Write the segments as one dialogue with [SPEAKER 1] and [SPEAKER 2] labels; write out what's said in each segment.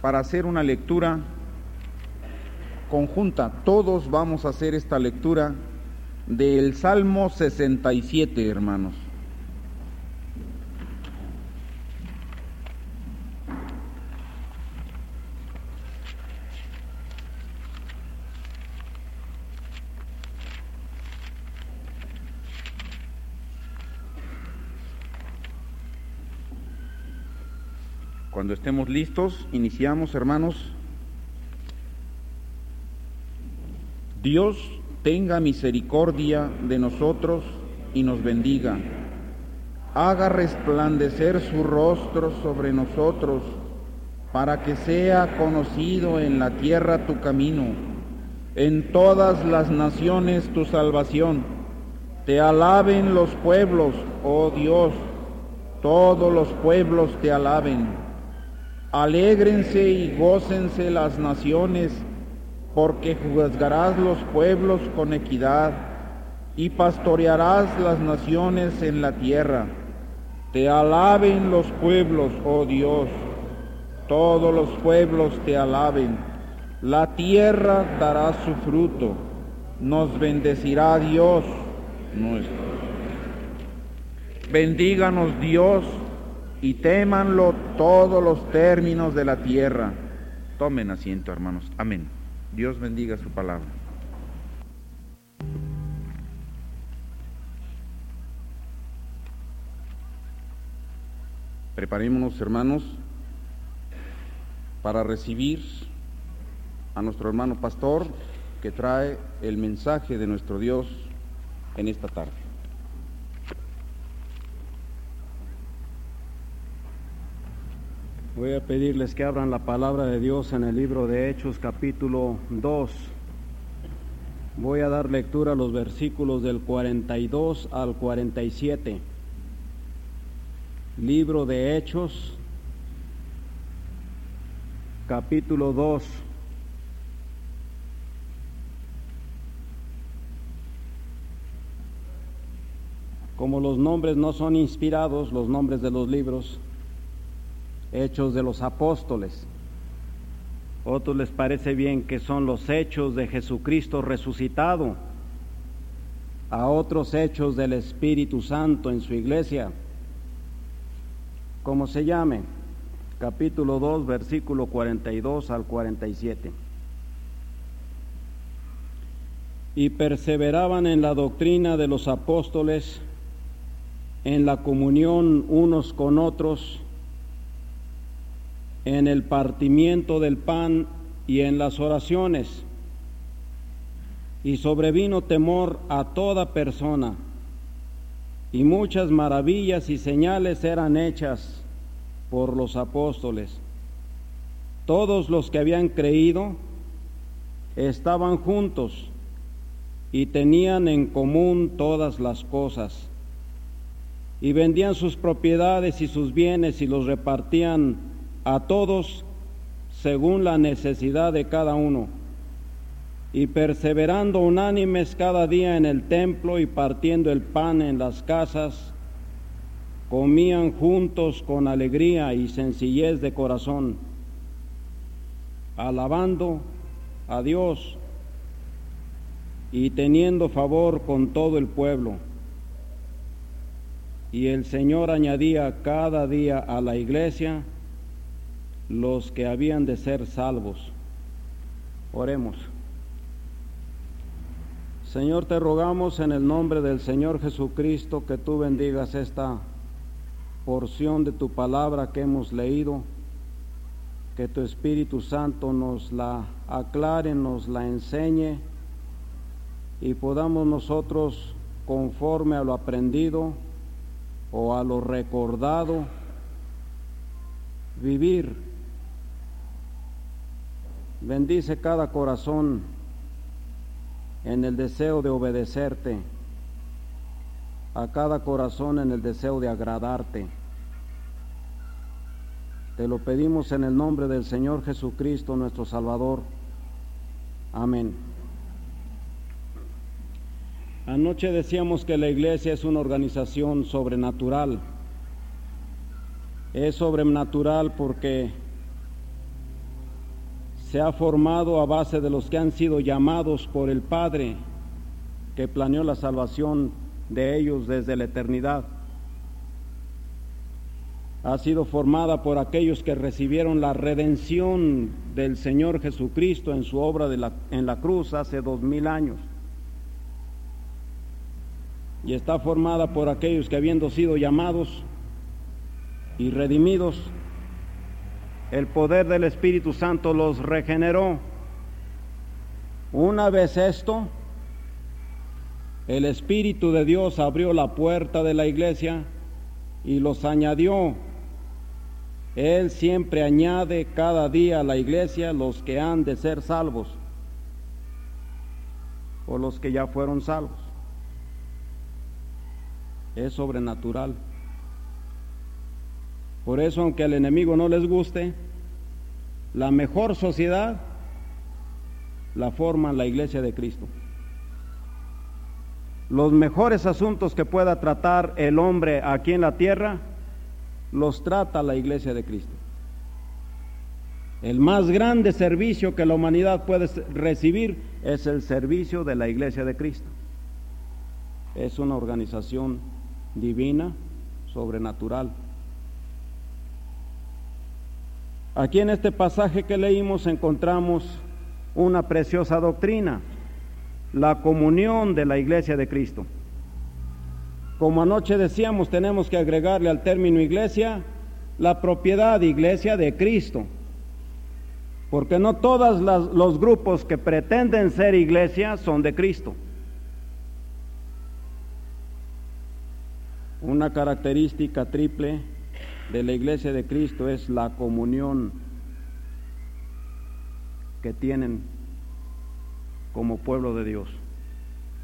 [SPEAKER 1] para hacer una lectura conjunta. Todos vamos a hacer esta lectura del Salmo 67, hermanos. Cuando estemos listos, iniciamos, hermanos. Dios tenga misericordia de nosotros y nos bendiga. Haga resplandecer su rostro sobre nosotros, para que sea conocido en la tierra tu camino, en todas las naciones tu salvación. Te alaben los pueblos, oh Dios, todos los pueblos te alaben. Alégrense y gócense las naciones, porque juzgarás los pueblos con equidad y pastorearás las naciones en la tierra. Te alaben los pueblos, oh Dios, todos los pueblos te alaben. La tierra dará su fruto, nos bendecirá Dios nuestro. Bendíganos Dios y témanlo todos los términos de la tierra. Tomen asiento, hermanos. Amén. Dios bendiga su palabra. Preparémonos, hermanos, para recibir a nuestro hermano pastor que trae el mensaje de nuestro Dios en esta tarde.
[SPEAKER 2] Voy a pedirles que abran la palabra de Dios en el libro de Hechos capítulo 2. Voy a dar lectura a los versículos del 42 al 47. Libro de Hechos capítulo 2. Como los nombres no son inspirados, los nombres de los libros, hechos de los apóstoles. Otros les parece bien que son los hechos de Jesucristo resucitado. A otros hechos del Espíritu Santo en su iglesia. Como se llame, capítulo 2, versículo 42 al 47. Y perseveraban en la doctrina de los apóstoles, en la comunión unos con otros, en el partimiento del pan y en las oraciones. Y sobrevino temor a toda persona, y muchas maravillas y señales eran hechas por los apóstoles. Todos los que habían creído estaban juntos y tenían en común todas las cosas, y vendían sus propiedades y sus bienes y los repartían a todos según la necesidad de cada uno, y perseverando unánimes cada día en el templo y partiendo el pan en las casas, comían juntos con alegría y sencillez de corazón, alabando a Dios y teniendo favor con todo el pueblo. Y el Señor añadía cada día a la iglesia los que habían de ser salvos. Oremos. Señor, te rogamos en el nombre del Señor Jesucristo que tú bendigas esta porción de tu palabra que hemos leído, que tu Espíritu Santo nos la aclare, nos la enseñe y podamos nosotros, conforme a lo aprendido o a lo recordado, vivir Bendice cada corazón en el deseo de obedecerte, a cada corazón en el deseo de agradarte. Te lo pedimos en el nombre del Señor Jesucristo, nuestro Salvador. Amén. Anoche decíamos que la iglesia es una organización sobrenatural. Es sobrenatural porque se ha formado a base de los que han sido llamados por el Padre, que planeó la salvación de ellos desde la eternidad. Ha sido formada por aquellos que recibieron la redención del Señor Jesucristo en su obra en la cruz hace dos mil años. Y está formada por aquellos que habiendo sido llamados y redimidos, el poder del Espíritu Santo los regeneró. Una vez esto, el Espíritu de Dios abrió la puerta de la iglesia y los añadió. Él siempre añade cada día a la iglesia los que han de ser salvos o los que ya fueron salvos. Es sobrenatural. Por eso, aunque al enemigo no les guste, la mejor sociedad la forma la iglesia de Cristo. Los mejores asuntos que pueda tratar el hombre aquí en la tierra, los trata la iglesia de Cristo. El más grande servicio que la humanidad puede recibir es el servicio de la iglesia de Cristo. Es una organización divina, sobrenatural. Aquí en este pasaje que leímos encontramos una preciosa doctrina, la comunión de la iglesia de Cristo. Como anoche decíamos, tenemos que agregarle al término iglesia la propiedad iglesia de Cristo, porque no todos los grupos que pretenden ser iglesia son de Cristo. Una característica triple de la iglesia de Cristo es la comunión que tienen como pueblo de Dios.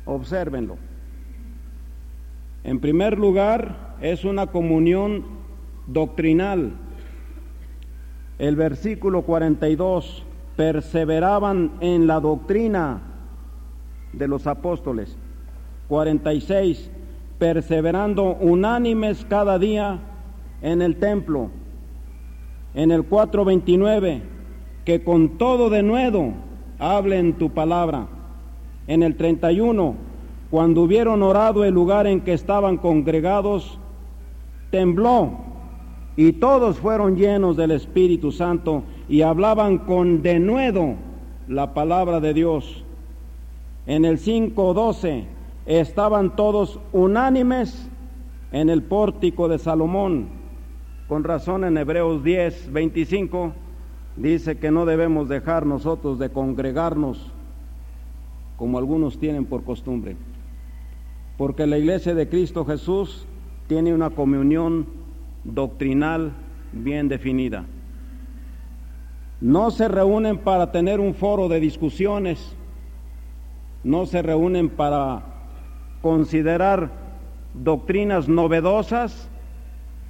[SPEAKER 2] Obsérvenlo. En primer lugar, es una comunión doctrinal. El versículo 42, perseveraban en la doctrina de los apóstoles. 46, perseverando unánimes cada día en el templo. En el 4.29, que con todo de nuevo hablen tu palabra. En el 31, cuando hubieron orado el lugar en que estaban congregados, tembló y todos fueron llenos del Espíritu Santo y hablaban con denuedo la palabra de Dios. En el 5.12 estaban todos unánimes en el pórtico de Salomón con razón en Hebreos 10, 25 dice que no debemos dejar nosotros de congregarnos como algunos tienen por costumbre. Porque la iglesia de Cristo Jesús tiene una comunión doctrinal bien definida. No se reúnen para tener un foro de discusiones, no se reúnen para considerar doctrinas novedosas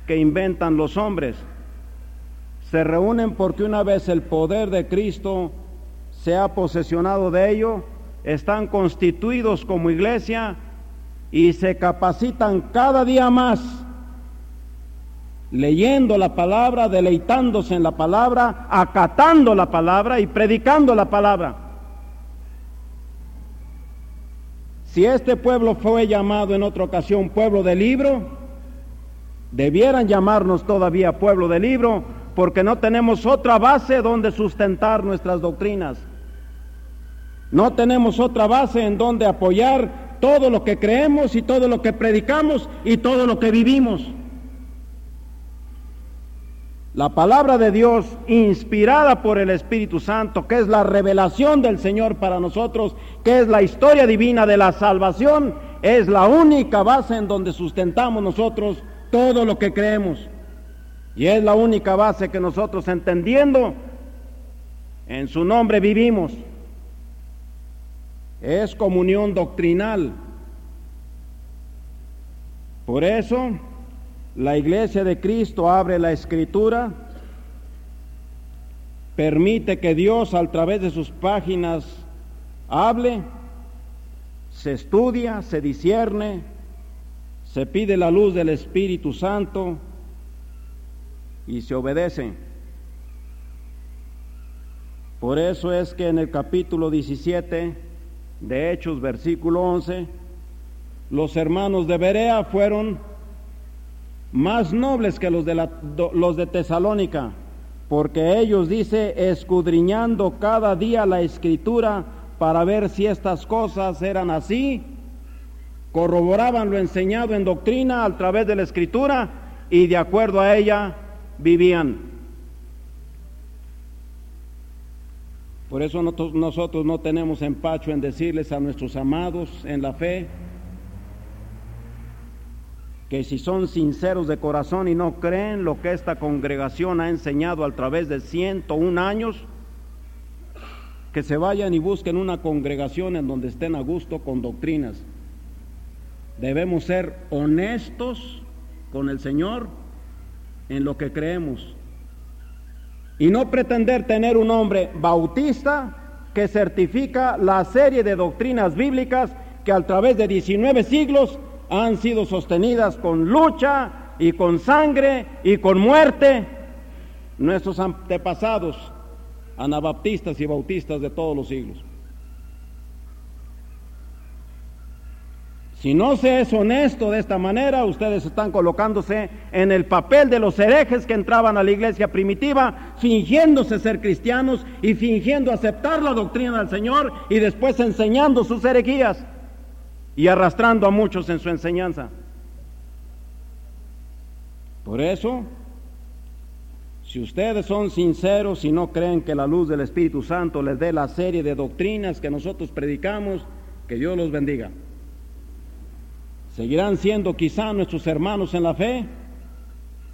[SPEAKER 2] que inventan los hombres. Se reúnen porque una vez el poder de Cristo se ha posesionado de ello, están constituidos como iglesia y se capacitan cada día más, leyendo la palabra, deleitándose en la palabra, acatando la palabra y predicando la palabra. Si este pueblo fue llamado en otra ocasión pueblo del libro, Debieran llamarnos todavía pueblo del libro porque no tenemos otra base donde sustentar nuestras doctrinas. No tenemos otra base en donde apoyar todo lo que creemos y todo lo que predicamos y todo lo que vivimos. La palabra de Dios, inspirada por el Espíritu Santo, que es la revelación del Señor para nosotros, que es la historia divina de la salvación, es la única base en donde sustentamos nosotros todo lo que creemos. Y es la única base que nosotros entendiendo, en su nombre vivimos. Es comunión doctrinal. Por eso, la iglesia de Cristo abre la escritura, permite que Dios a través de sus páginas hable, se estudia, se discierne, se pide la luz del Espíritu Santo y se obedece. Por eso es que en el capítulo 17 de Hechos, versículo 11, los hermanos de Berea fueron más nobles que los de, la, los de Tesalónica, porque ellos, dice, escudriñando cada día la escritura para ver si estas cosas eran así, corroboraban lo enseñado en doctrina a través de la escritura y de acuerdo a ella vivían. Por eso nosotros no tenemos empacho en decirles a nuestros amados en la fe que si son sinceros de corazón y no creen lo que esta congregación ha enseñado a través de 101 años, que se vayan y busquen una congregación en donde estén a gusto con doctrinas. Debemos ser honestos con el Señor en lo que creemos y no pretender tener un hombre bautista que certifica la serie de doctrinas bíblicas que a través de 19 siglos han sido sostenidas con lucha y con sangre y con muerte. Nuestros antepasados, anabaptistas y bautistas de todos los siglos. Si no se es honesto de esta manera, ustedes están colocándose en el papel de los herejes que entraban a la iglesia primitiva, fingiéndose ser cristianos y fingiendo aceptar la doctrina del Señor y después enseñando sus herejías y arrastrando a muchos en su enseñanza. Por eso, si ustedes son sinceros y no creen que la luz del Espíritu Santo les dé la serie de doctrinas que nosotros predicamos, que Dios los bendiga. Seguirán siendo quizá nuestros hermanos en la fe,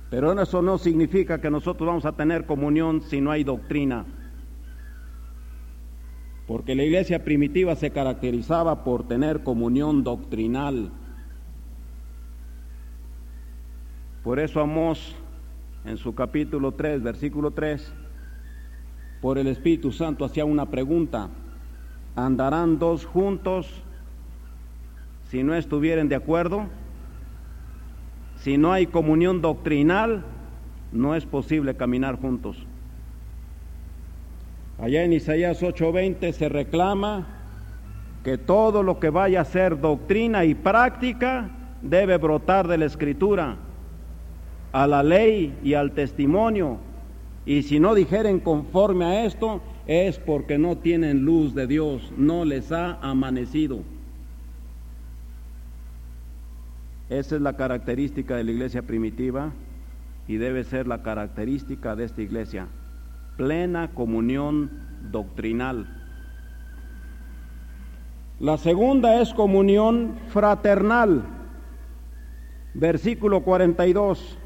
[SPEAKER 2] pero eso no significa que nosotros vamos a tener comunión si no hay doctrina. Porque la iglesia primitiva se caracterizaba por tener comunión doctrinal. Por eso Amós, en su capítulo 3, versículo 3, por el Espíritu Santo hacía una pregunta, ¿andarán dos juntos si no estuvieren de acuerdo? Si no hay comunión doctrinal, no es posible caminar juntos. Allá en Isaías 8:20 se reclama que todo lo que vaya a ser doctrina y práctica debe brotar de la escritura, a la ley y al testimonio. Y si no dijeren conforme a esto, es porque no tienen luz de Dios, no les ha amanecido. Esa es la característica de la iglesia primitiva y debe ser la característica de esta iglesia plena comunión doctrinal. La segunda es comunión fraternal. Versículo 42.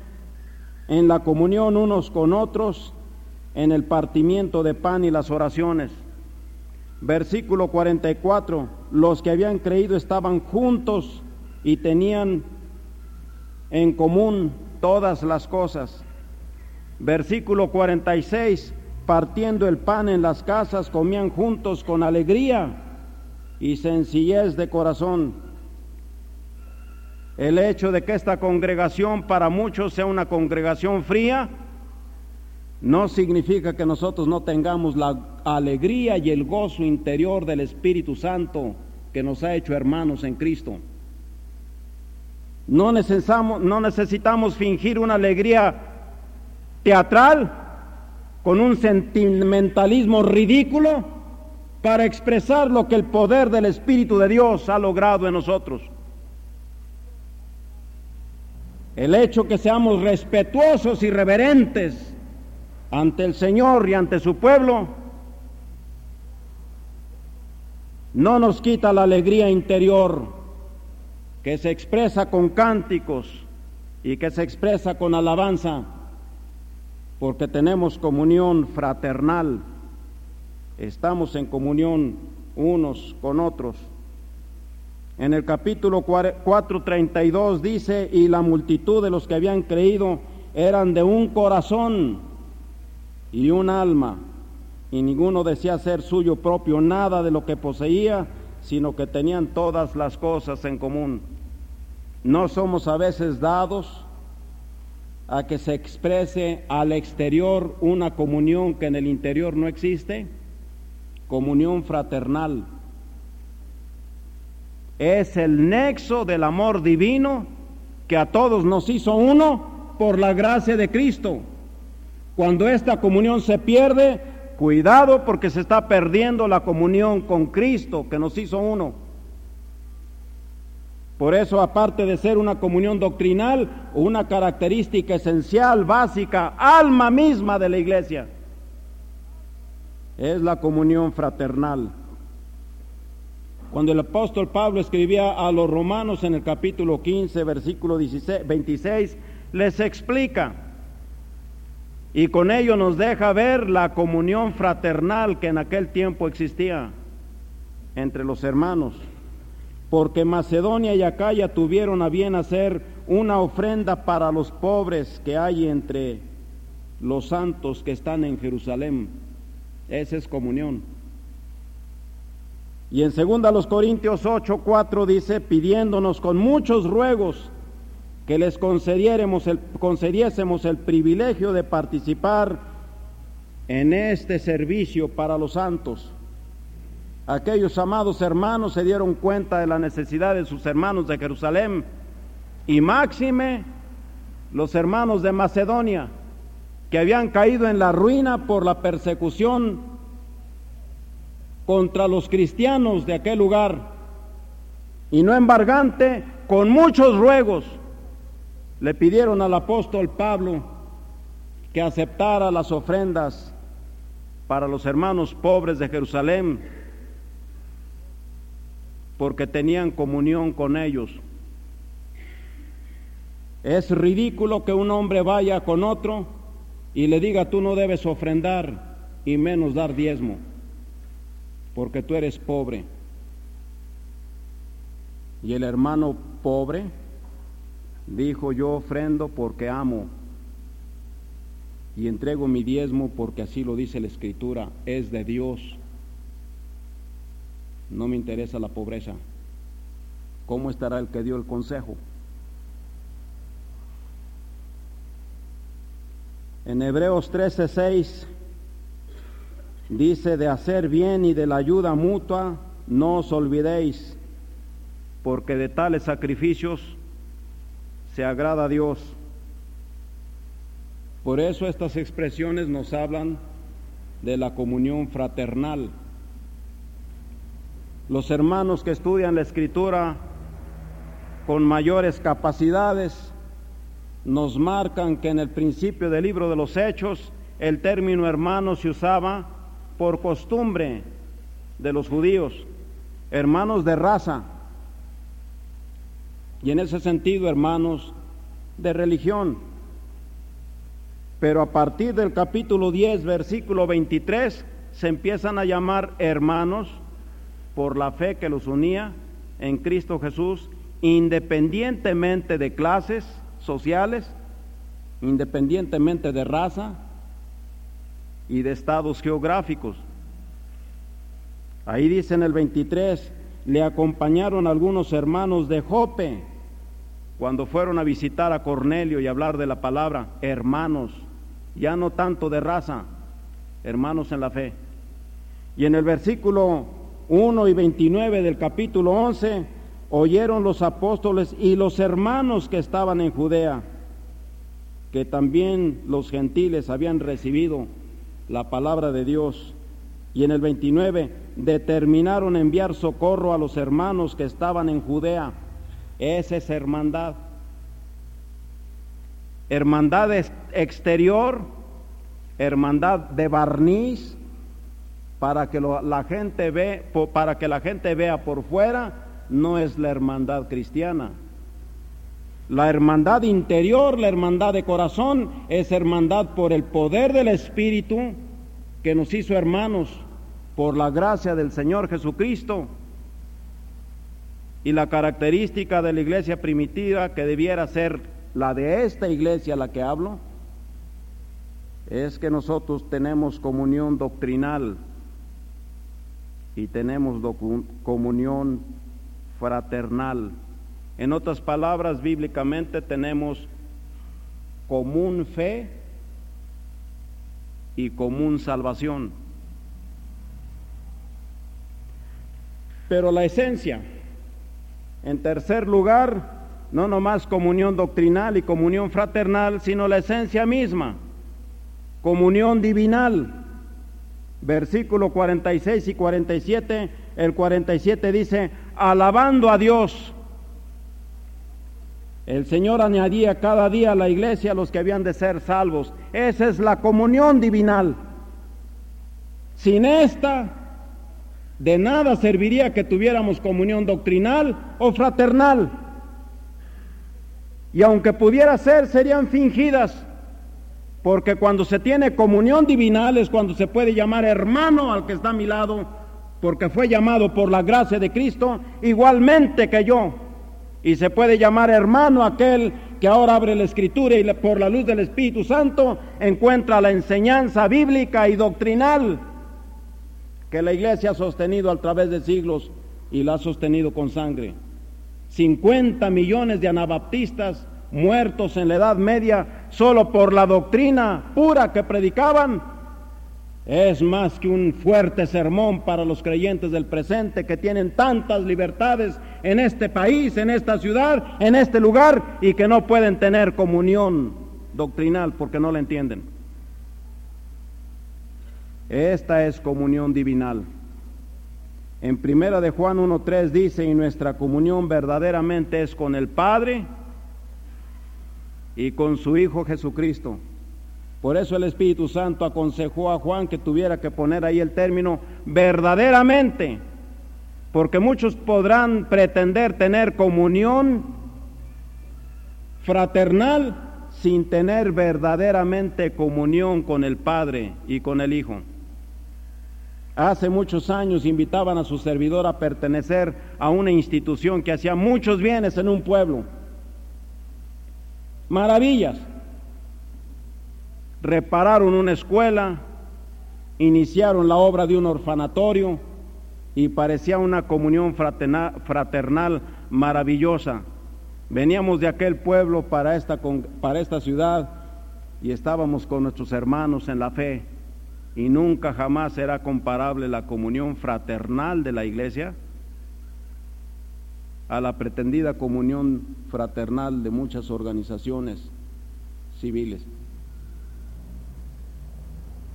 [SPEAKER 2] En la comunión unos con otros, en el partimiento de pan y las oraciones. Versículo 44. Los que habían creído estaban juntos y tenían en común todas las cosas. Versículo 46 partiendo el pan en las casas, comían juntos con alegría y sencillez de corazón. El hecho de que esta congregación para muchos sea una congregación fría, no significa que nosotros no tengamos la alegría y el gozo interior del Espíritu Santo que nos ha hecho hermanos en Cristo. No necesitamos, no necesitamos fingir una alegría teatral con un sentimentalismo ridículo para expresar lo que el poder del Espíritu de Dios ha logrado en nosotros. El hecho que seamos respetuosos y reverentes ante el Señor y ante su pueblo no nos quita la alegría interior que se expresa con cánticos y que se expresa con alabanza porque tenemos comunión fraternal, estamos en comunión unos con otros. En el capítulo 4.32 dice, y la multitud de los que habían creído eran de un corazón y un alma, y ninguno decía ser suyo propio nada de lo que poseía, sino que tenían todas las cosas en común. No somos a veces dados a que se exprese al exterior una comunión que en el interior no existe? comunión fraternal. Es el nexo del amor divino que a todos nos hizo uno por la gracia de Cristo. Cuando esta comunión se pierde, cuidado porque se está perdiendo la comunión con Cristo que nos hizo uno. Por eso, aparte de ser una comunión doctrinal, una característica esencial, básica, alma misma de la iglesia, es la comunión fraternal. Cuando el apóstol Pablo escribía a los romanos en el capítulo 15, versículo 26, les explica y con ello nos deja ver la comunión fraternal que en aquel tiempo existía entre los hermanos. Porque Macedonia y Acaya tuvieron a bien hacer una ofrenda para los pobres que hay entre los santos que están en Jerusalén. Esa es comunión. Y en 2 Corintios 8, 4 dice, pidiéndonos con muchos ruegos que les concediéramos el, concediésemos el privilegio de participar en este servicio para los santos. Aquellos amados hermanos se dieron cuenta de la necesidad de sus hermanos de Jerusalén y máxime los hermanos de Macedonia que habían caído en la ruina por la persecución contra los cristianos de aquel lugar, y no embargante, con muchos ruegos, le pidieron al apóstol Pablo que aceptara las ofrendas para los hermanos pobres de Jerusalén, porque tenían comunión con ellos. Es ridículo que un hombre vaya con otro y le diga tú no debes ofrendar y menos dar diezmo porque tú eres pobre. Y el hermano pobre dijo, yo ofrendo porque amo y entrego mi diezmo porque así lo dice la escritura, es de Dios. No me interesa la pobreza. ¿Cómo estará el que dio el consejo? En Hebreos 13:6 dice de hacer bien y de la ayuda mutua, no os olvidéis, porque de tales sacrificios se agrada a Dios. Por eso estas expresiones nos hablan de la comunión fraternal. Los hermanos que estudian la escritura con mayores capacidades nos marcan que en el principio del libro de los Hechos el término hermano se usaba por costumbre de los judíos, hermanos de raza, y en ese sentido hermanos de religión. Pero a partir del capítulo 10, versículo 23, se empiezan a llamar hermanos por la fe que los unía en Cristo Jesús, independientemente de clases sociales, independientemente de raza, y de estados geográficos. Ahí dice en el 23, le acompañaron algunos hermanos de Jope cuando fueron a visitar a Cornelio y hablar de la palabra, hermanos, ya no tanto de raza, hermanos en la fe. Y en el versículo 1 y 29 del capítulo 11, oyeron los apóstoles y los hermanos que estaban en Judea, que también los gentiles habían recibido la palabra de Dios. Y en el 29 determinaron enviar socorro a los hermanos que estaban en Judea. Esa es hermandad. Hermandad exterior, hermandad de barniz, para que la gente ve, para que la gente vea por fuera, no es la hermandad cristiana. La hermandad interior, la hermandad de corazón, es hermandad por el poder del Espíritu que nos hizo hermanos por la gracia del Señor Jesucristo. Y la característica de la iglesia primitiva que debiera ser la de esta iglesia a la que hablo, es que nosotros tenemos comunión doctrinal y tenemos comunión fraternal. En otras palabras, bíblicamente tenemos común fe y común salvación. Pero la esencia, en tercer lugar, no nomás comunión doctrinal y comunión fraternal, sino la esencia misma, comunión divinal. Versículo 46 y 47, el 47 dice, alabando a Dios. El Señor añadía cada día a la iglesia a los que habían de ser salvos. Esa es la comunión divinal. Sin esta, de nada serviría que tuviéramos comunión doctrinal o fraternal. Y aunque pudiera ser, serían fingidas. Porque cuando se tiene comunión divinal es cuando se puede llamar hermano al que está a mi lado, porque fue llamado por la gracia de Cristo igualmente que yo. Y se puede llamar hermano aquel que ahora abre la escritura y por la luz del Espíritu Santo encuentra la enseñanza bíblica y doctrinal que la iglesia ha sostenido a través de siglos y la ha sostenido con sangre. 50 millones de anabaptistas muertos en la Edad Media solo por la doctrina pura que predicaban, es más que un fuerte sermón para los creyentes del presente que tienen tantas libertades en este país, en esta ciudad, en este lugar y que no pueden tener comunión doctrinal porque no la entienden. Esta es comunión divinal. En primera de Juan 1.3 dice, y nuestra comunión verdaderamente es con el Padre y con su Hijo Jesucristo. Por eso el Espíritu Santo aconsejó a Juan que tuviera que poner ahí el término verdaderamente, porque muchos podrán pretender tener comunión fraternal sin tener verdaderamente comunión con el Padre y con el Hijo. Hace muchos años invitaban a su servidor a pertenecer a una institución que hacía muchos bienes en un pueblo. Maravillas. Repararon una escuela, iniciaron la obra de un orfanatorio y parecía una comunión fraternal, maravillosa. Veníamos de aquel pueblo para esta, para esta ciudad y estábamos con nuestros hermanos en la fe y nunca jamás será comparable la comunión fraternal de la iglesia a la pretendida comunión fraternal de muchas organizaciones civiles,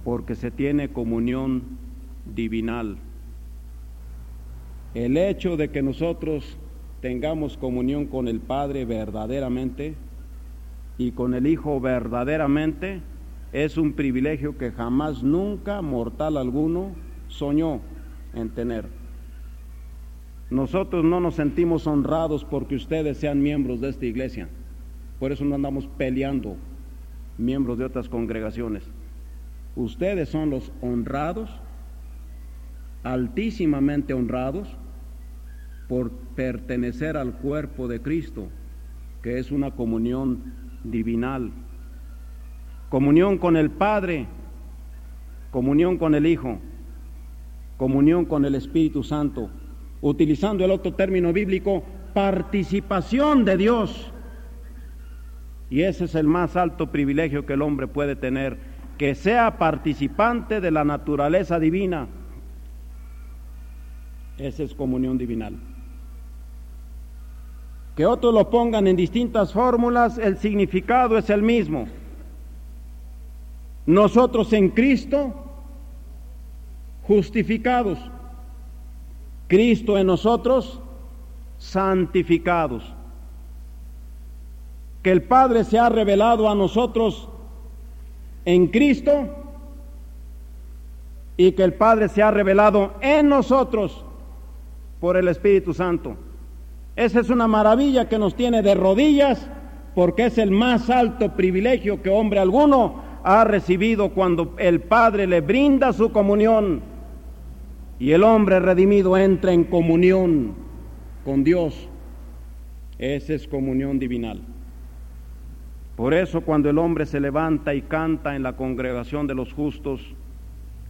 [SPEAKER 2] porque se tiene comunión divinal. El hecho de que nosotros tengamos comunión con el Padre verdaderamente y con el Hijo verdaderamente, es un privilegio que jamás, nunca, mortal alguno, soñó en tener. Nosotros no nos sentimos honrados porque ustedes sean miembros de esta iglesia. Por eso no andamos peleando miembros de otras congregaciones. Ustedes son los honrados, altísimamente honrados, por pertenecer al cuerpo de Cristo, que es una comunión divinal comunión con el Padre, comunión con el Hijo, comunión con el Espíritu Santo, utilizando el otro término bíblico, participación de Dios. Y ese es el más alto privilegio que el hombre puede tener, que sea participante de la naturaleza divina. Esa es comunión divinal. Que otros lo pongan en distintas fórmulas, el significado es el mismo. Nosotros en Cristo, justificados. Cristo en nosotros, santificados. Que el Padre se ha revelado a nosotros en Cristo y que el Padre se ha revelado en nosotros por el Espíritu Santo. Esa es una maravilla que nos tiene de rodillas porque es el más alto privilegio que hombre alguno ha recibido cuando el Padre le brinda su comunión y el hombre redimido entra en comunión con Dios. Esa es comunión divinal. Por eso cuando el hombre se levanta y canta en la congregación de los justos,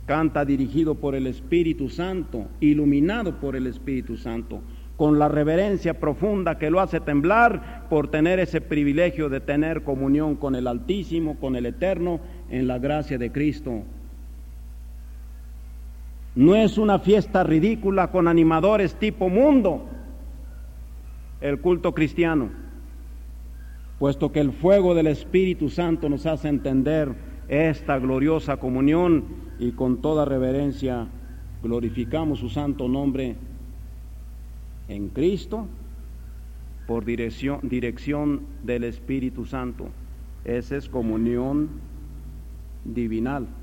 [SPEAKER 2] canta dirigido por el Espíritu Santo, iluminado por el Espíritu Santo con la reverencia profunda que lo hace temblar por tener ese privilegio de tener comunión con el Altísimo, con el Eterno, en la gracia de Cristo. No es una fiesta ridícula con animadores tipo mundo, el culto cristiano, puesto que el fuego del Espíritu Santo nos hace entender esta gloriosa comunión y con toda reverencia glorificamos su santo nombre en Cristo por dirección, del Espíritu Santo. Esa es comunión divinal.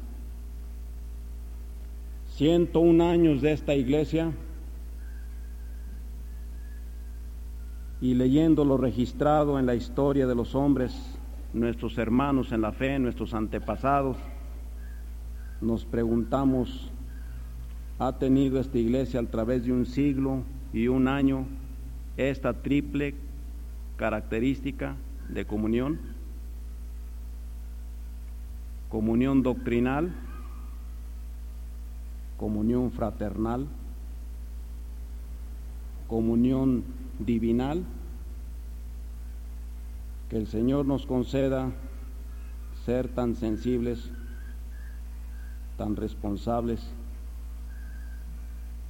[SPEAKER 2] 101 años de esta iglesia y leyendo lo registrado en la historia de los hombres, nuestros hermanos en la fe, nuestros antepasados, nos preguntamos, ¿ha tenido esta iglesia a través de un siglo y un año esta triple característica de comunión? Comunión doctrinal, comunión fraternal, comunión divinal, que el Señor nos conceda ser tan sensibles, tan responsables,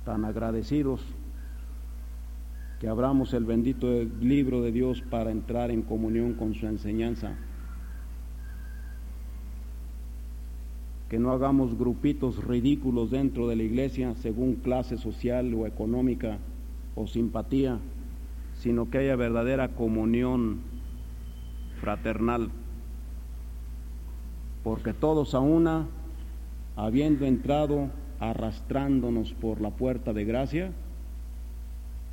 [SPEAKER 2] tan agradecidos, que abramos el bendito libro de Dios para entrar en comunión con su enseñanza. Que no hagamos grupitos ridículos dentro de la iglesia según clase social o económica o simpatía, sino que haya verdadera comunión fraternal, porque todos a una, habiendo entrado arrastrándonos por la puerta de gracia,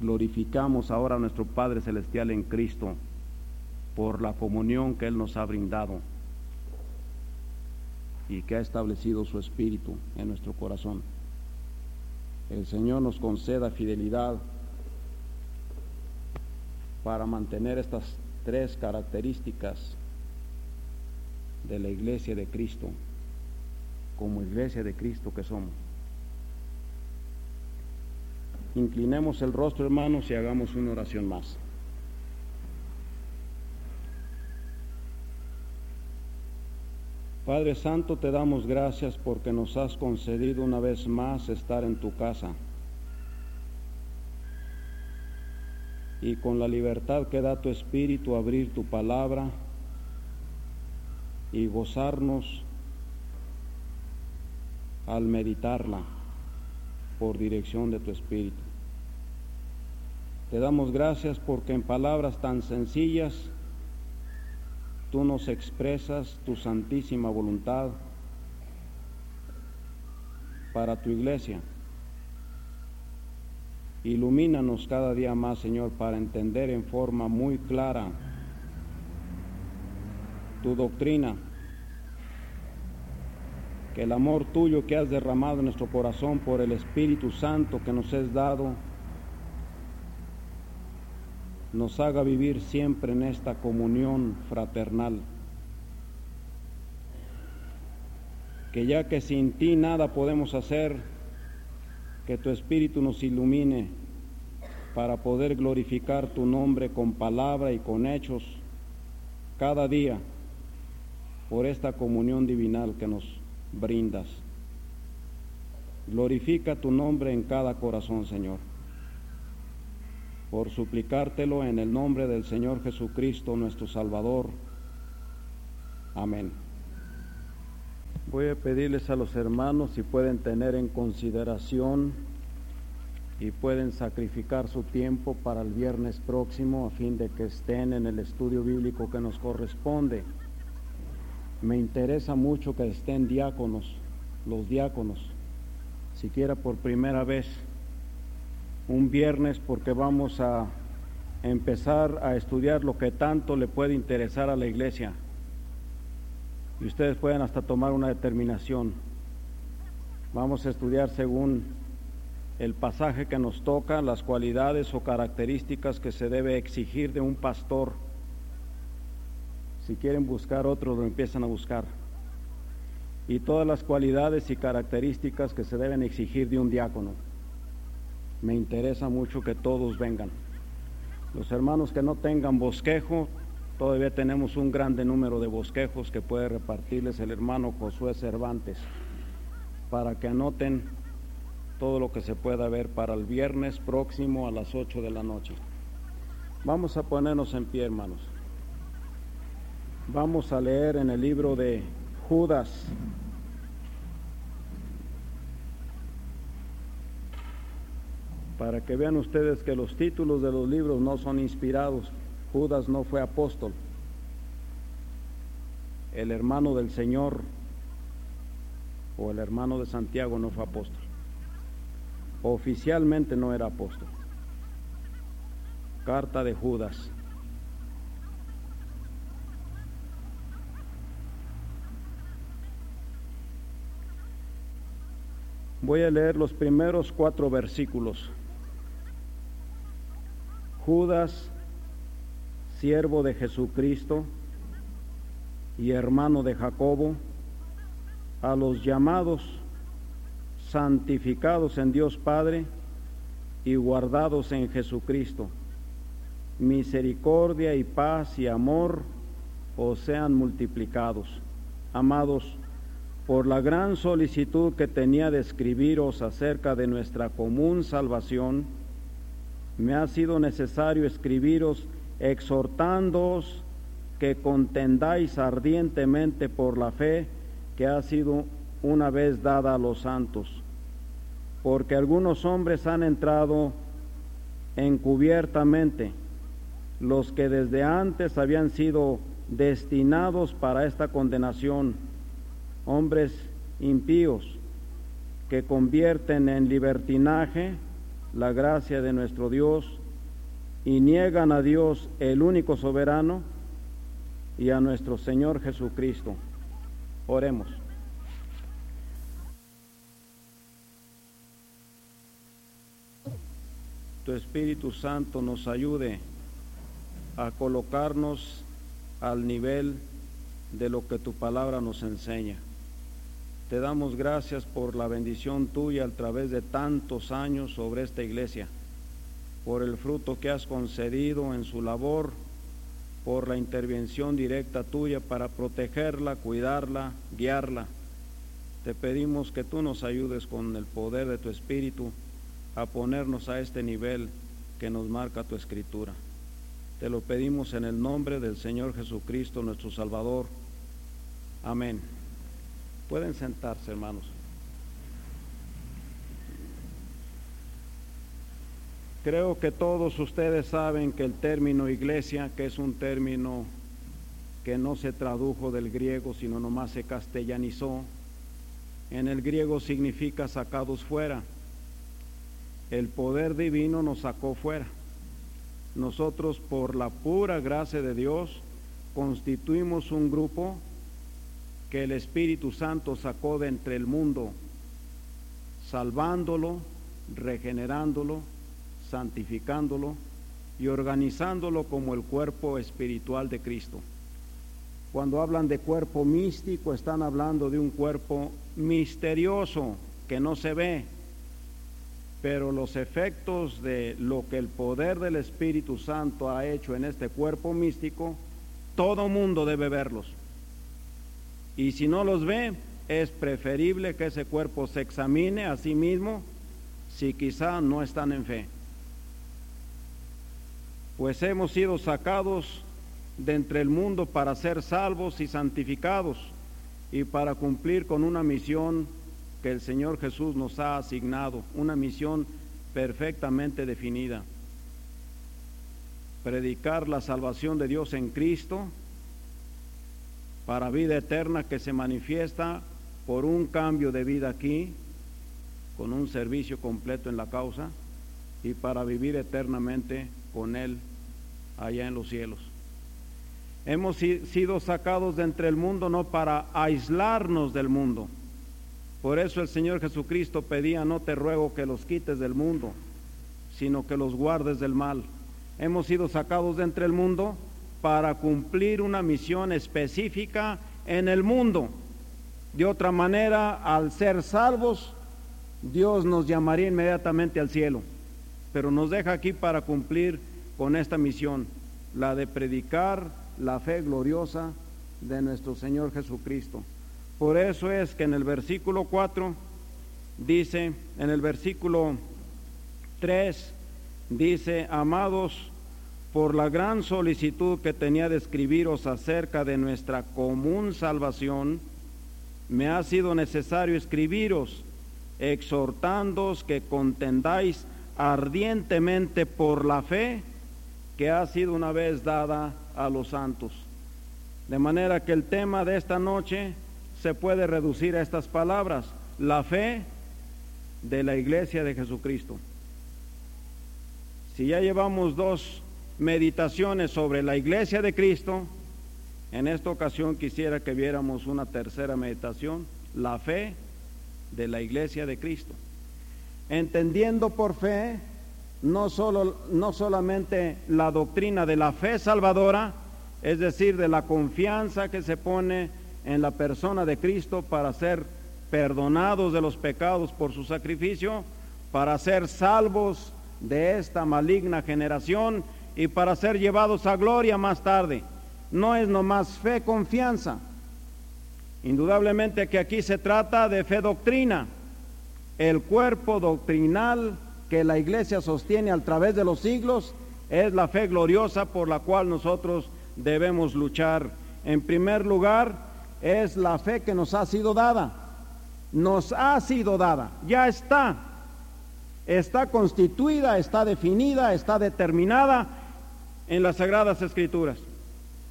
[SPEAKER 2] glorificamos ahora a nuestro Padre Celestial en Cristo por la comunión que Él nos ha brindado y que ha establecido su espíritu en nuestro corazón. El Señor nos conceda fidelidad para mantener estas tres características de la iglesia de Cristo, como iglesia de Cristo que somos. Inclinemos el rostro, hermanos, y hagamos una oración más. Padre Santo, te damos gracias porque nos has concedido una vez más estar en tu casa. Y con la libertad que da tu Espíritu abrir tu palabra y gozarnos al meditarla por dirección de tu Espíritu. Te damos gracias porque en palabras tan sencillas tú nos expresas tu santísima voluntad para tu iglesia. Ilumínanos cada día más, Señor, para entender en forma muy clara tu doctrina, que el amor tuyo que has derramado en nuestro corazón por el Espíritu Santo que nos has dado, nos haga vivir siempre en esta comunión fraternal. Que ya que sin ti nada podemos hacer, que tu Espíritu nos ilumine para poder glorificar tu nombre con palabra y con hechos cada día por esta comunión divinal que nos brindas. Glorifica tu nombre en cada corazón, Señor por suplicártelo en el nombre del Señor Jesucristo, nuestro Salvador. Amén. Voy a pedirles a los hermanos si pueden tener en consideración y pueden sacrificar su tiempo para el viernes próximo a fin de que estén en el estudio bíblico que nos corresponde. Me interesa mucho que estén diáconos, los diáconos, siquiera por primera vez un viernes porque vamos a empezar a estudiar lo que tanto le puede interesar a la iglesia. Y ustedes pueden hasta tomar una determinación. Vamos a estudiar según el pasaje que nos toca, las cualidades o características que se debe exigir de un pastor. Si quieren buscar otro, lo empiezan a buscar. Y todas las cualidades y características que se deben exigir de un diácono me interesa mucho que todos vengan. Los hermanos que no tengan bosquejo, todavía tenemos un grande número de bosquejos que puede repartirles el hermano Josué Cervantes, para que anoten todo lo que se pueda ver para el viernes próximo a las 8 de la noche. Vamos a ponernos en pie, hermanos. Vamos a leer en el libro de Judas. Para que vean ustedes que los títulos de los libros no son inspirados. Judas no fue apóstol. El hermano del Señor o el hermano de Santiago no fue apóstol. Oficialmente no era apóstol. Carta de Judas. Voy a leer los primeros cuatro versículos. Judas, siervo de Jesucristo y hermano de Jacobo, a los llamados, santificados en Dios Padre y guardados en Jesucristo. Misericordia y paz y amor os sean multiplicados. Amados, por la gran solicitud que tenía de escribiros acerca de nuestra común salvación, me ha sido necesario escribiros exhortándoos que contendáis ardientemente por la fe que ha sido una vez dada a los santos, porque algunos hombres han entrado encubiertamente, los que desde antes habían sido destinados para esta condenación, hombres impíos que convierten en libertinaje la gracia de nuestro Dios y niegan a Dios el único soberano y a nuestro Señor Jesucristo. Oremos. Tu Espíritu Santo nos ayude a colocarnos al nivel de lo que tu palabra nos enseña. Te damos gracias por la bendición tuya a través de tantos años sobre esta iglesia, por el fruto que has concedido en su labor, por la intervención directa tuya para protegerla, cuidarla, guiarla. Te pedimos que tú nos ayudes con el poder de tu Espíritu a ponernos a este nivel que nos marca tu escritura. Te lo pedimos en el nombre del Señor Jesucristo, nuestro Salvador. Amén. Pueden sentarse, hermanos. Creo que todos ustedes saben que el término iglesia, que es un término que no se tradujo del griego, sino nomás se castellanizó, en el griego significa sacados fuera. El poder divino nos sacó fuera. Nosotros, por la pura gracia de Dios, constituimos un grupo que el Espíritu Santo sacó de entre el mundo, salvándolo, regenerándolo, santificándolo y organizándolo como el cuerpo espiritual de Cristo. Cuando hablan de cuerpo místico, están hablando de un cuerpo misterioso que no se ve, pero los efectos de lo que el poder del Espíritu Santo ha hecho en este cuerpo místico, todo mundo debe verlos. Y si no los ve, es preferible que ese cuerpo se examine a sí mismo si quizá no están en fe. Pues hemos sido sacados de entre el mundo para ser salvos y santificados y para cumplir con una misión que el Señor Jesús nos ha asignado, una misión perfectamente definida. Predicar la salvación de Dios en Cristo para vida eterna que se manifiesta por un cambio de vida aquí, con un servicio completo en la causa, y para vivir eternamente con Él allá en los cielos. Hemos sido sacados de entre el mundo no para aislarnos del mundo. Por eso el Señor Jesucristo pedía, no te ruego que los quites del mundo, sino que los guardes del mal. Hemos sido sacados de entre el mundo para cumplir una misión específica en el mundo. De otra manera, al ser salvos, Dios nos llamaría inmediatamente al cielo, pero nos deja aquí para cumplir con esta misión, la de predicar la fe gloriosa de nuestro Señor Jesucristo. Por eso es que en el versículo 4 dice en el versículo 3, dice, amados, por la gran solicitud que tenía de escribiros acerca de nuestra común salvación, me ha sido necesario escribiros, exhortándoos que contendáis ardientemente por la fe que ha sido una vez dada a los santos. De manera que el tema de esta noche se puede reducir a estas palabras, la fe de la iglesia de Jesucristo. Si ya llevamos dos meditaciones sobre la iglesia de Cristo, en esta ocasión quisiera que viéramos una tercera meditación, la fe de la iglesia de Cristo. Entendiendo por fe no, solo, no solamente la doctrina de la fe salvadora, es decir, de la confianza que se pone en la persona de Cristo para ser perdonados de los pecados por su sacrificio, para ser salvos de esta maligna generación y para ser llevados a gloria más tarde. No es nomás fe, confianza. Indudablemente que aquí se trata de fe doctrina, el cuerpo doctrinal que la iglesia sostiene a través de los siglos es la fe gloriosa por la cual nosotros debemos luchar. En primer lugar, es la fe que nos ha sido dada. Nos ha sido dada, ya está. Está constituida, está definida, está determinada en las Sagradas Escrituras.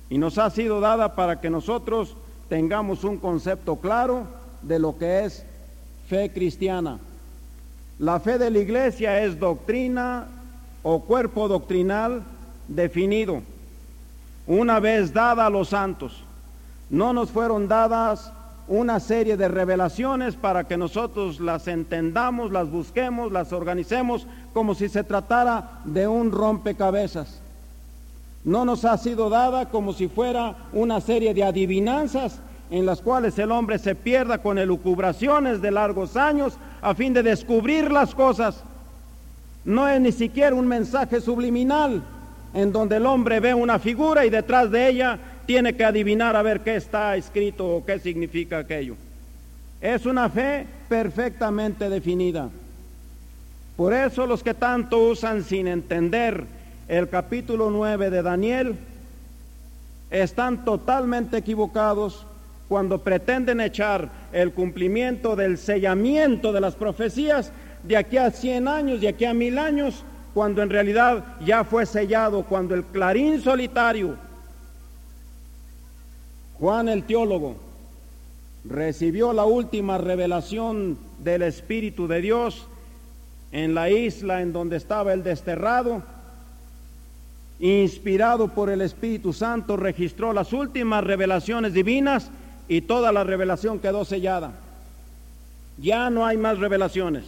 [SPEAKER 2] Y nos ha sido dada para que nosotros tengamos un concepto claro de lo que es fe cristiana. La fe de la iglesia es doctrina o cuerpo doctrinal definido una vez dada a los santos. No nos fueron dadas una serie de revelaciones para que nosotros las entendamos, las busquemos, las organicemos como si se tratara de un rompecabezas. No nos ha sido dada como si fuera una serie de adivinanzas en las cuales el hombre se pierda con elucubraciones de largos años a fin de descubrir las cosas. No es ni siquiera un mensaje subliminal, en donde el hombre ve una figura y detrás de ella tiene que adivinar a ver qué está escrito o qué significa aquello. Es una fe perfectamente definida. Por eso los que tanto usan sin entender el capítulo 9 de Daniel están totalmente equivocados cuando pretenden echar el cumplimiento del sellamiento de las profecías de aquí a 100 años, de aquí a mil años, cuando en realidad ya fue sellado, cuando el clarín solitario, Juan el teólogo, recibió la última revelación del Espíritu de Dios en la isla en donde estaba el desterrado, inspirado por el Espíritu Santo, registró las últimas revelaciones divinas y toda la revelación quedó sellada. Ya no hay más revelaciones.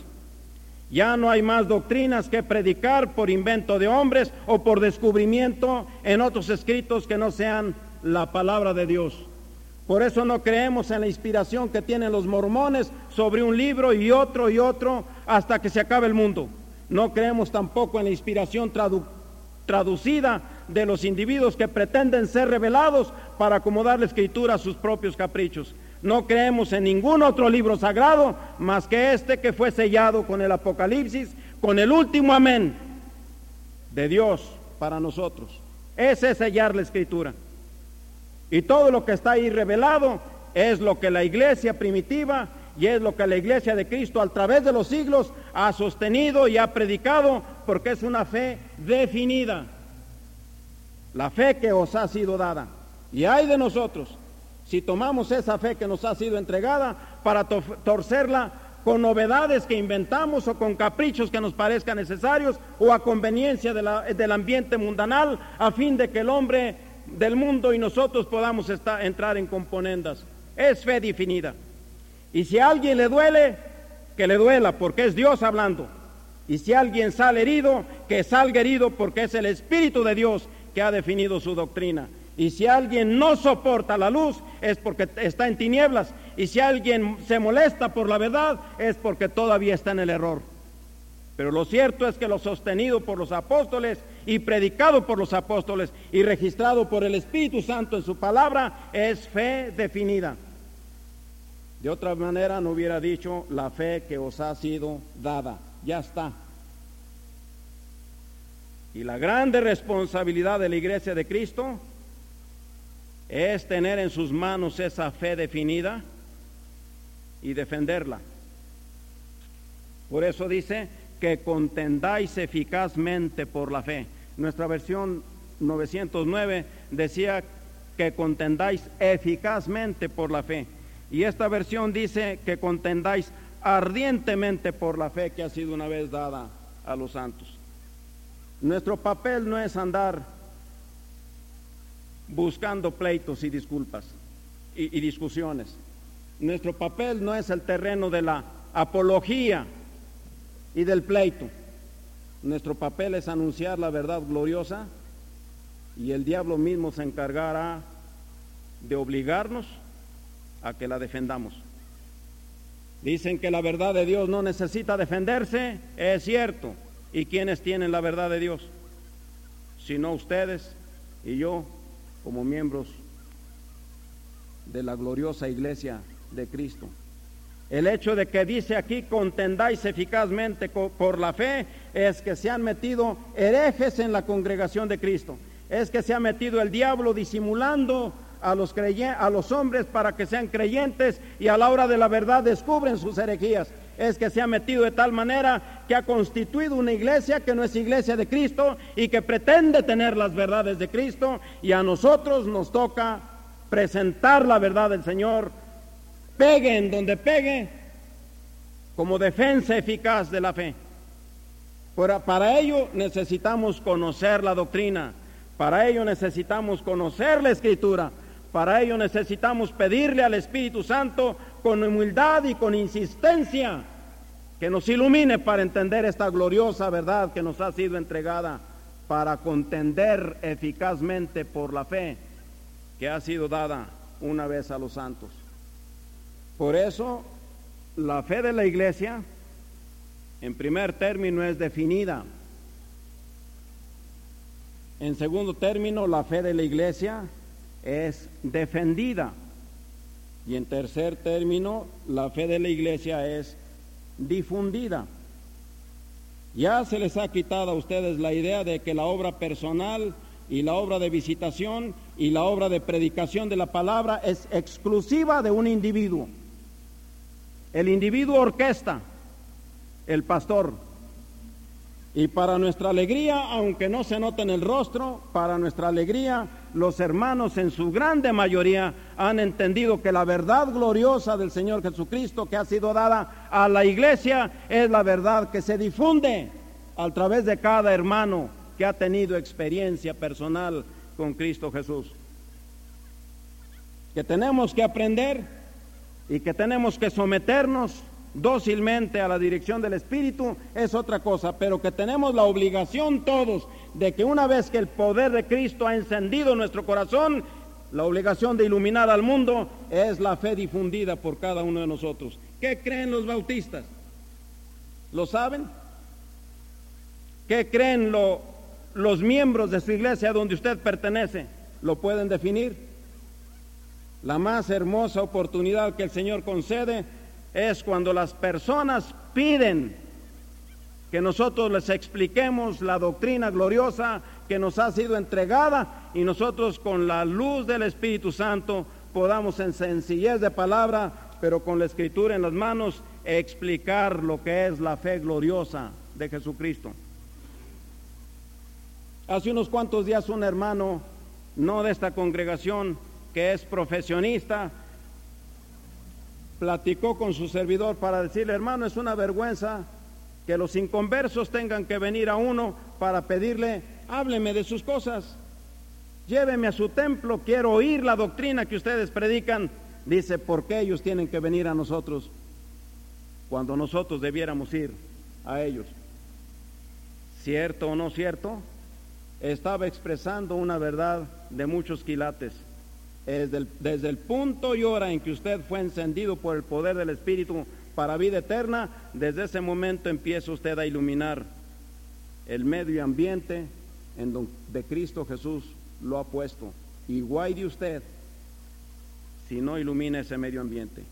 [SPEAKER 2] Ya no hay más doctrinas que predicar por invento de hombres o por descubrimiento en otros escritos que no sean la palabra de Dios. Por eso no creemos en la inspiración que tienen los mormones sobre un libro y otro y otro hasta que se acabe el mundo. No creemos tampoco en la inspiración traducida de los individuos que pretenden ser revelados para acomodar la escritura a sus propios caprichos. No creemos en ningún otro libro sagrado más que este que fue sellado con el Apocalipsis, con el último amén de Dios para nosotros. Ese es sellar la escritura. Y todo lo que está ahí revelado es lo que la iglesia primitiva y es lo que la iglesia de Cristo a través de los siglos ha sostenido y ha predicado porque es una fe definida. La fe que os ha sido dada. Y hay de nosotros si tomamos esa fe que nos ha sido entregada para torcerla con novedades que inventamos o con caprichos que nos parezcan necesarios o a conveniencia del ambiente mundanal a fin de que el hombre del mundo y nosotros podamos entrar en componendas. Es fe definida. Y si a alguien le duele, que le duela porque es Dios hablando. Y si alguien sale herido, que salga herido porque es el Espíritu de Dios que ha definido su doctrina. Y si alguien no soporta la luz es porque está en tinieblas. Y si alguien se molesta por la verdad es porque todavía está en el error. Pero lo cierto es que lo sostenido por los apóstoles y predicado por los apóstoles y registrado por el Espíritu Santo en su palabra es fe definida. De otra manera no hubiera dicho la fe que os ha sido dada. Ya está. Y la grande responsabilidad de la iglesia de Cristo es tener en sus manos esa fe definida y defenderla. Por eso dice que contendáis eficazmente por la fe. Nuestra versión 909 decía que contendáis eficazmente por la fe. Y esta versión dice que contendáis ardientemente por la fe que ha sido una vez dada a los santos. Nuestro papel no es andar buscando pleitos y disculpas y, discusiones. Nuestro papel no es el terreno de la apología y del pleito. Nuestro papel es anunciar la verdad gloriosa y el diablo mismo se encargará de obligarnos a que la defendamos. Dicen que la verdad de Dios no necesita defenderse, es cierto. ¿Y quiénes tienen la verdad de Dios? Sino ustedes y yo como miembros de la gloriosa iglesia de Cristo. El hecho de que dice aquí contendáis eficazmente por la fe es que se han metido herejes en la congregación de Cristo. Es que se ha metido el diablo disimulando a los, a los hombres para que sean creyentes y a la hora de la verdad descubren sus herejías. Es que se ha metido de tal manera que ha constituido una iglesia que no es iglesia de Cristo y que pretende tener las verdades de Cristo y a nosotros nos toca presentar la verdad del Señor pegue en donde pegue, como defensa eficaz de la fe. Para ello necesitamos conocer la doctrina, para ello necesitamos conocer la escritura, para ello necesitamos pedirle al Espíritu Santo con humildad y con insistencia que nos ilumine para entender esta gloriosa verdad que nos ha sido entregada para contender eficazmente por la fe que ha sido dada una vez a los santos. Por eso, la fe de la iglesia, en primer término, es definida. En segundo término, la fe de la iglesia es defendida. Y en tercer término, la fe de la iglesia es difundida. Ya se les ha quitado a ustedes la idea de que la obra personal y la obra de visitación y la obra de predicación de la palabra es exclusiva de un individuo. El individuo orquesta, el pastor. Y para nuestra alegría, aunque no se note en el rostro, para nuestra alegría, los hermanos en su grande mayoría han entendido que la verdad gloriosa del Señor Jesucristo que ha sido dada a la iglesia es la verdad que se difunde a través de cada hermano que ha tenido experiencia personal con Cristo Jesús. Que tenemos que aprender y que tenemos que someternos dócilmente a la dirección del Espíritu es otra cosa, pero que tenemos la obligación todos de que una vez que el poder de Cristo ha encendido nuestro corazón, la obligación de iluminar al mundo es la fe difundida por cada uno de nosotros. ¿Qué creen los bautistas? ¿Lo saben? ¿Qué creen los miembros de su iglesia donde usted pertenece? ¿Lo pueden definir? La más hermosa oportunidad que el Señor concede es cuando las personas piden que nosotros les expliquemos la doctrina gloriosa que nos ha sido entregada y nosotros con la luz del Espíritu Santo podamos en sencillez de palabra, pero con la escritura en las manos, explicar lo que es la fe gloriosa de Jesucristo. Hace unos cuantos días un hermano, no de esta congregación, que es profesionista, platicó con su servidor para decirle, hermano, es una vergüenza que los inconversos tengan que venir a uno para pedirle, hábleme de sus cosas, lléveme a su templo, quiero oír la doctrina que ustedes predican. Dice, ¿por qué ellos tienen que venir a nosotros cuando nosotros debiéramos ir a ellos? ¿Cierto o no cierto? Estaba expresando una verdad de muchos quilates. Desde el, punto y hora en que usted fue encendido por el poder del Espíritu para vida eterna, desde ese momento empieza usted a iluminar el medio ambiente en donde Cristo Jesús lo ha puesto. Igual de usted si no ilumina ese medio ambiente.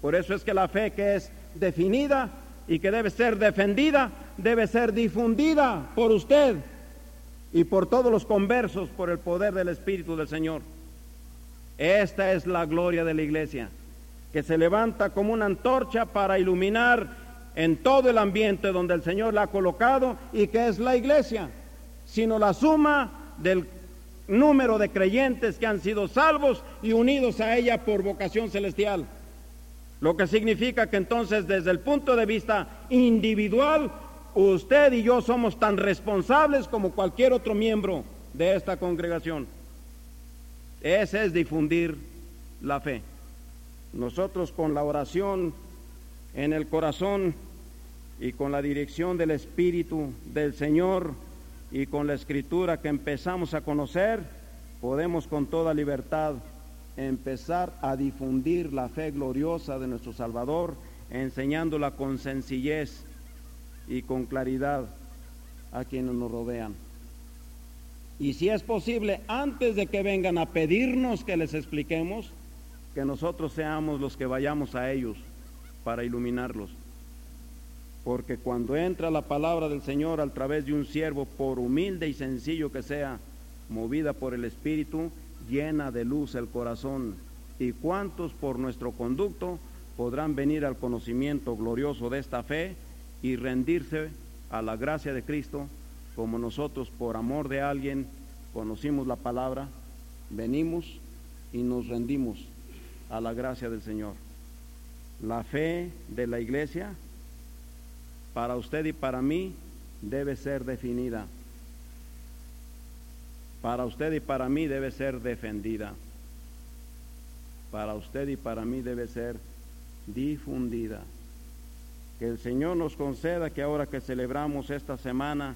[SPEAKER 2] Por eso es que la fe que es definida y que debe ser defendida, debe ser difundida por usted y por todos los conversos por el poder del Espíritu del Señor. Esta es la gloria de la iglesia, que se levanta como una antorcha para iluminar en todo el ambiente donde el Señor la ha colocado y que es la iglesia, sino la suma del número de creyentes que han sido salvos y unidos a ella por vocación celestial. Lo que significa que entonces desde el punto de vista individual, usted y yo somos tan responsables como cualquier otro miembro de esta congregación. Ese es difundir la fe. Nosotros con la oración en el corazón y con la dirección del Espíritu del Señor y con la escritura que empezamos a conocer, podemos con toda libertad empezar a difundir la fe gloriosa de nuestro Salvador, enseñándola con sencillez y con claridad a quienes nos rodean. Y si es posible, antes de que vengan a pedirnos que les expliquemos, que nosotros seamos los que vayamos a ellos para iluminarlos. Porque cuando entra la palabra del Señor a través de un siervo, por humilde y sencillo que sea, movida por el Espíritu, llena de luz el corazón. ¿Y cuántos por nuestro conducto podrán venir al conocimiento glorioso de esta fe y rendirse a la gracia de Cristo, como nosotros por amor de alguien conocimos la palabra, venimos y nos rendimos a la gracia del Señor? La fe de la iglesia para usted y para mí debe ser definida. Para usted y para mí debe ser defendida. Para usted y para mí debe ser difundida. Que el Señor nos conceda que ahora que celebramos esta semana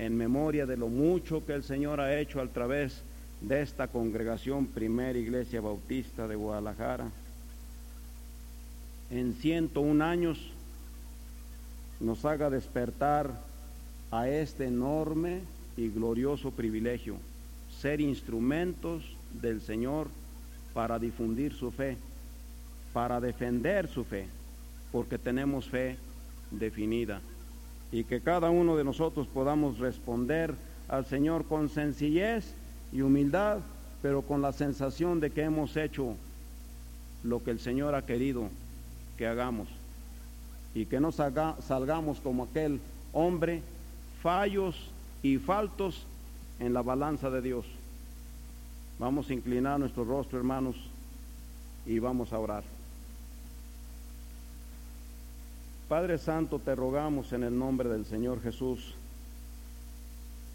[SPEAKER 2] en memoria de lo mucho que el Señor ha hecho a través de esta congregación Primera Iglesia Bautista de Guadalajara, en 101 años nos haga despertar a este enorme y glorioso privilegio, ser instrumentos del Señor para difundir su fe, para defender su fe, porque tenemos fe definida, y que cada uno de nosotros podamos responder al Señor con sencillez y humildad, pero con la sensación de que hemos hecho lo que el Señor ha querido que hagamos y que no salgamos como aquel hombre fallos y faltos en la balanza de Dios. Vamos a inclinar nuestro rostro, hermanos, y vamos a orar. Padre Santo, te rogamos en el nombre del Señor Jesús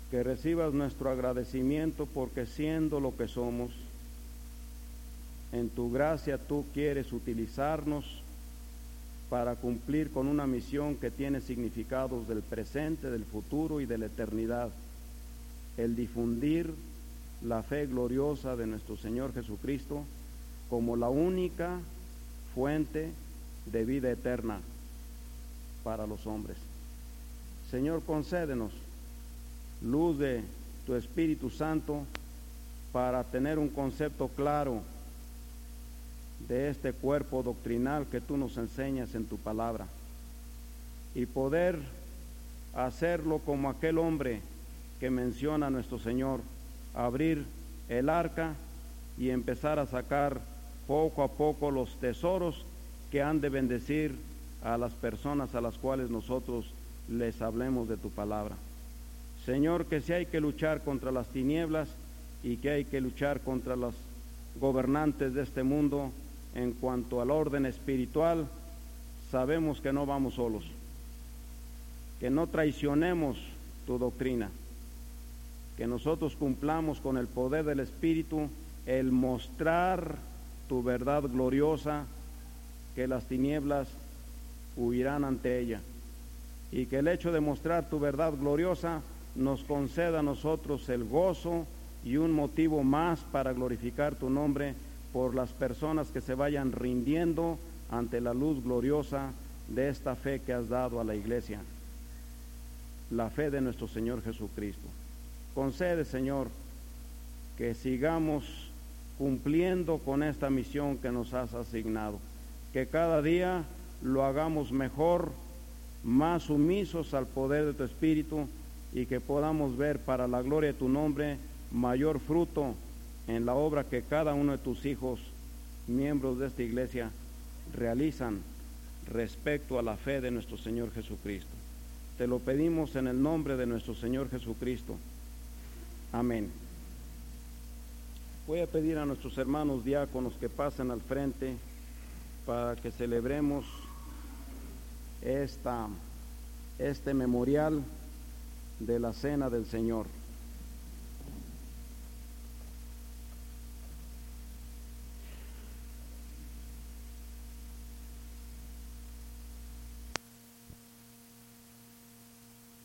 [SPEAKER 2] que recibas nuestro agradecimiento porque siendo lo que somos, en tu gracia tú quieres utilizarnos para cumplir con una misión que tiene significados del presente, del futuro y de la eternidad, el difundir la fe gloriosa de nuestro Señor Jesucristo como la única fuente de vida eterna para los hombres. Señor, concédenos luz de tu Espíritu Santo para tener un concepto claro de este cuerpo doctrinal que tú nos enseñas en tu palabra y poder hacerlo como aquel hombre que menciona nuestro Señor, abrir el arca y empezar a sacar poco a poco los tesoros que han de bendecir a las personas a las cuales nosotros les hablemos de tu palabra. Señor, que si hay que luchar contra las tinieblas y que hay que luchar contra los gobernantes de este mundo, en cuanto al orden espiritual, sabemos que no vamos solos, que no traicionemos tu doctrina, que nosotros cumplamos con el poder del Espíritu el mostrar tu verdad gloriosa, que las tinieblas huirán ante ella, y que el hecho de mostrar tu verdad gloriosa nos conceda a nosotros el gozo y un motivo más para glorificar tu nombre por las personas que se vayan rindiendo ante la luz gloriosa de esta fe que has dado a la iglesia, la fe de nuestro Señor Jesucristo. Concede, Señor, que sigamos cumpliendo con esta misión que nos has asignado, que cada día lo hagamos mejor, más sumisos al poder de tu Espíritu y que podamos ver para la gloria de tu nombre mayor fruto en la obra que cada uno de tus hijos, miembros de esta iglesia, realizan respecto a la fe de nuestro Señor Jesucristo. Te lo pedimos en el nombre de nuestro Señor Jesucristo. Amén. Voy a pedir a nuestros hermanos diáconos que pasen al frente para que celebremos esta, este memorial de la cena del Señor.